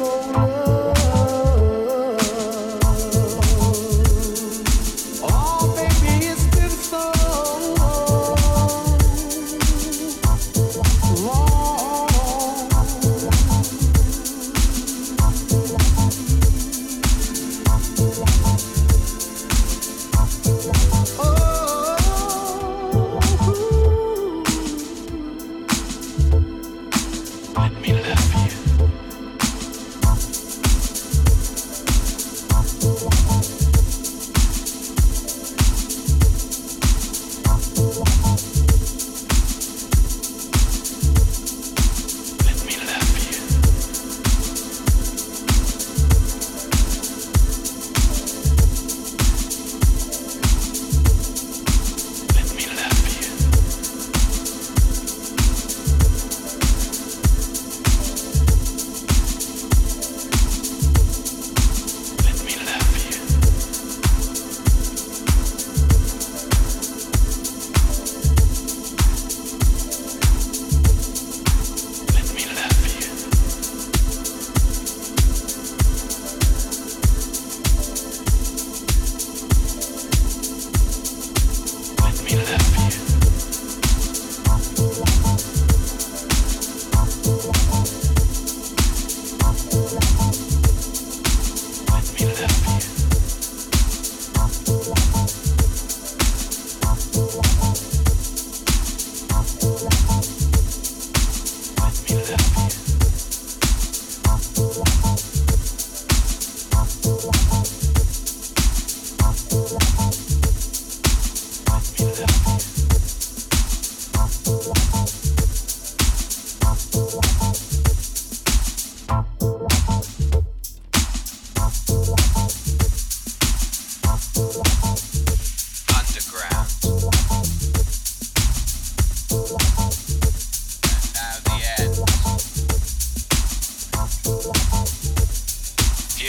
chegou.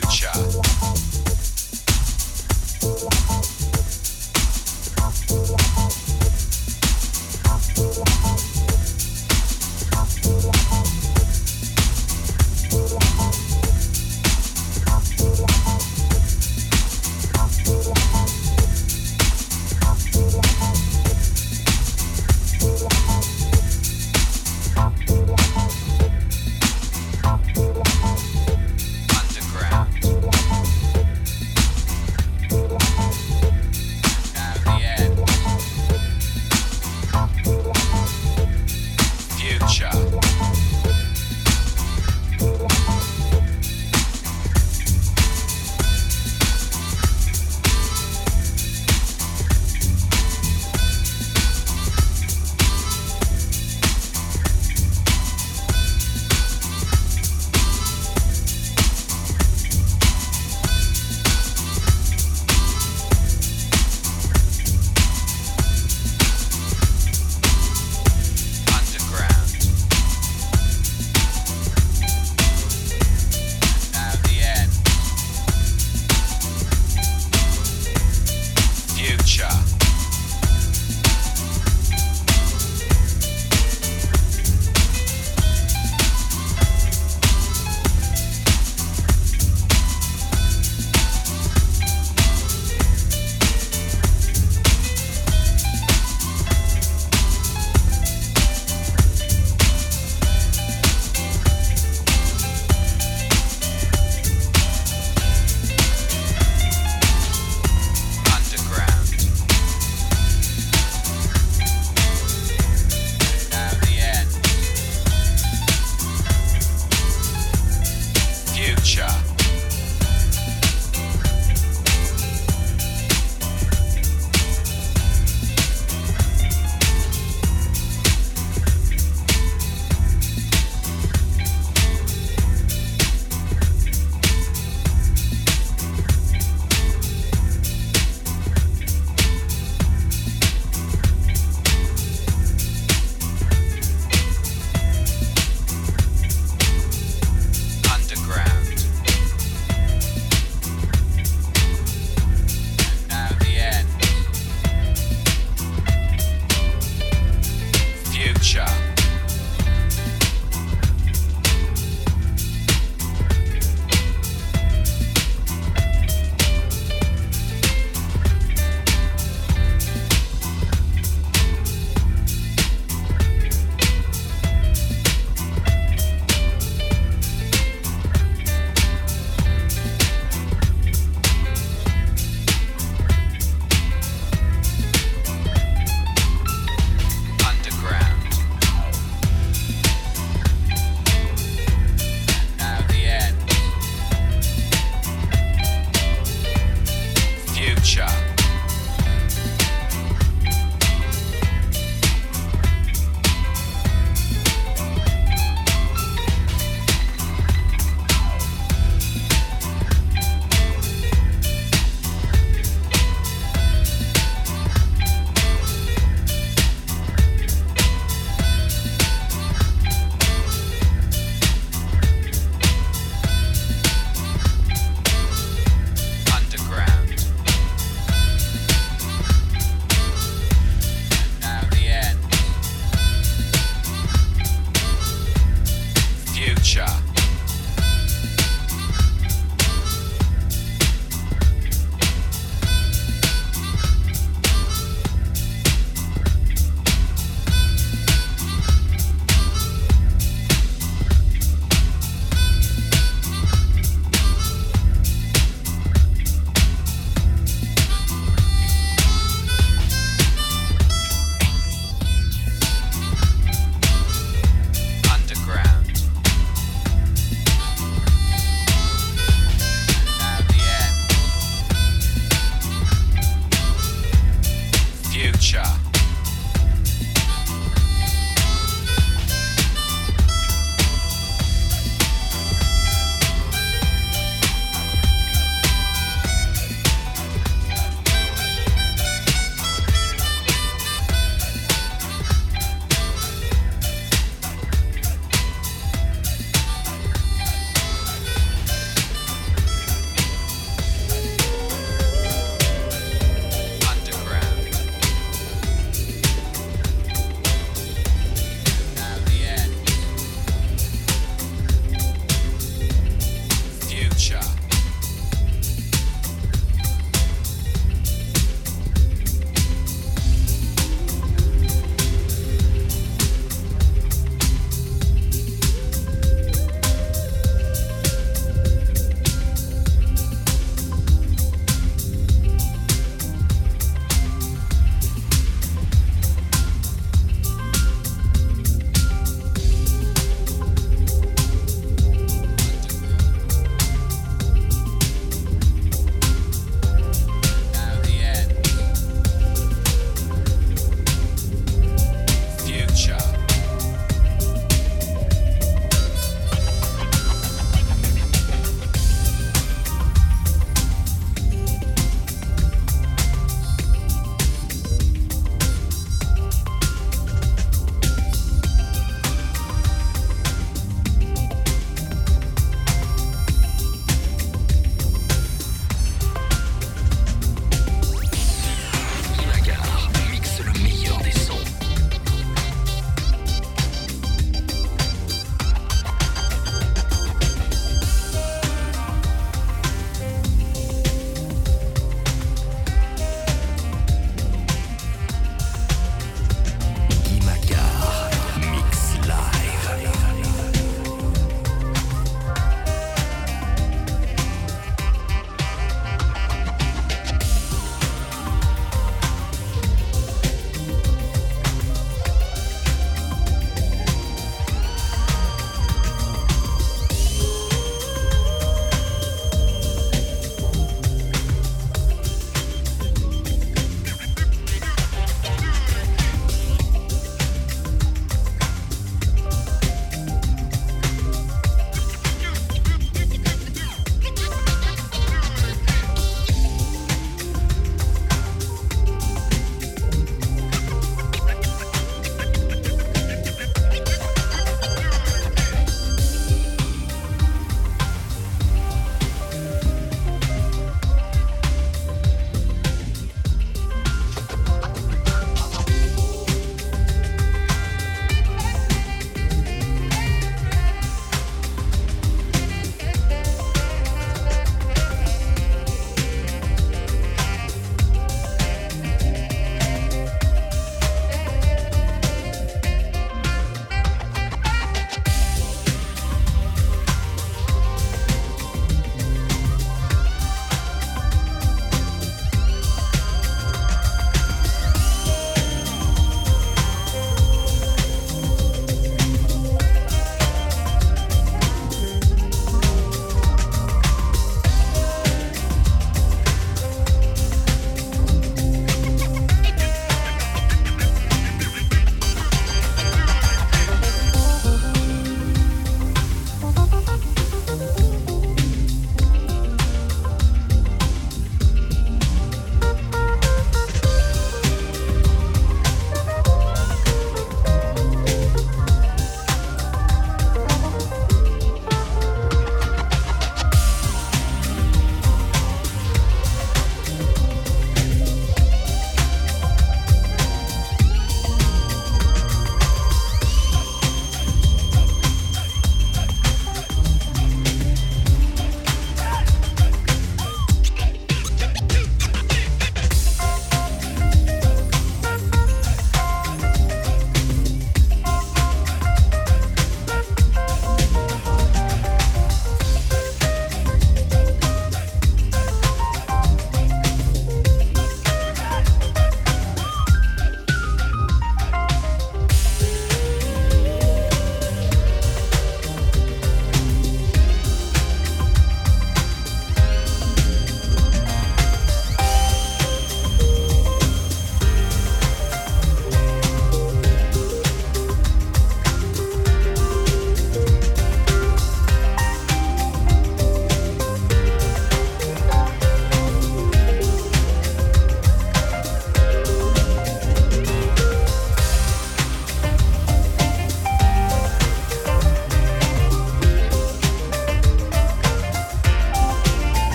future.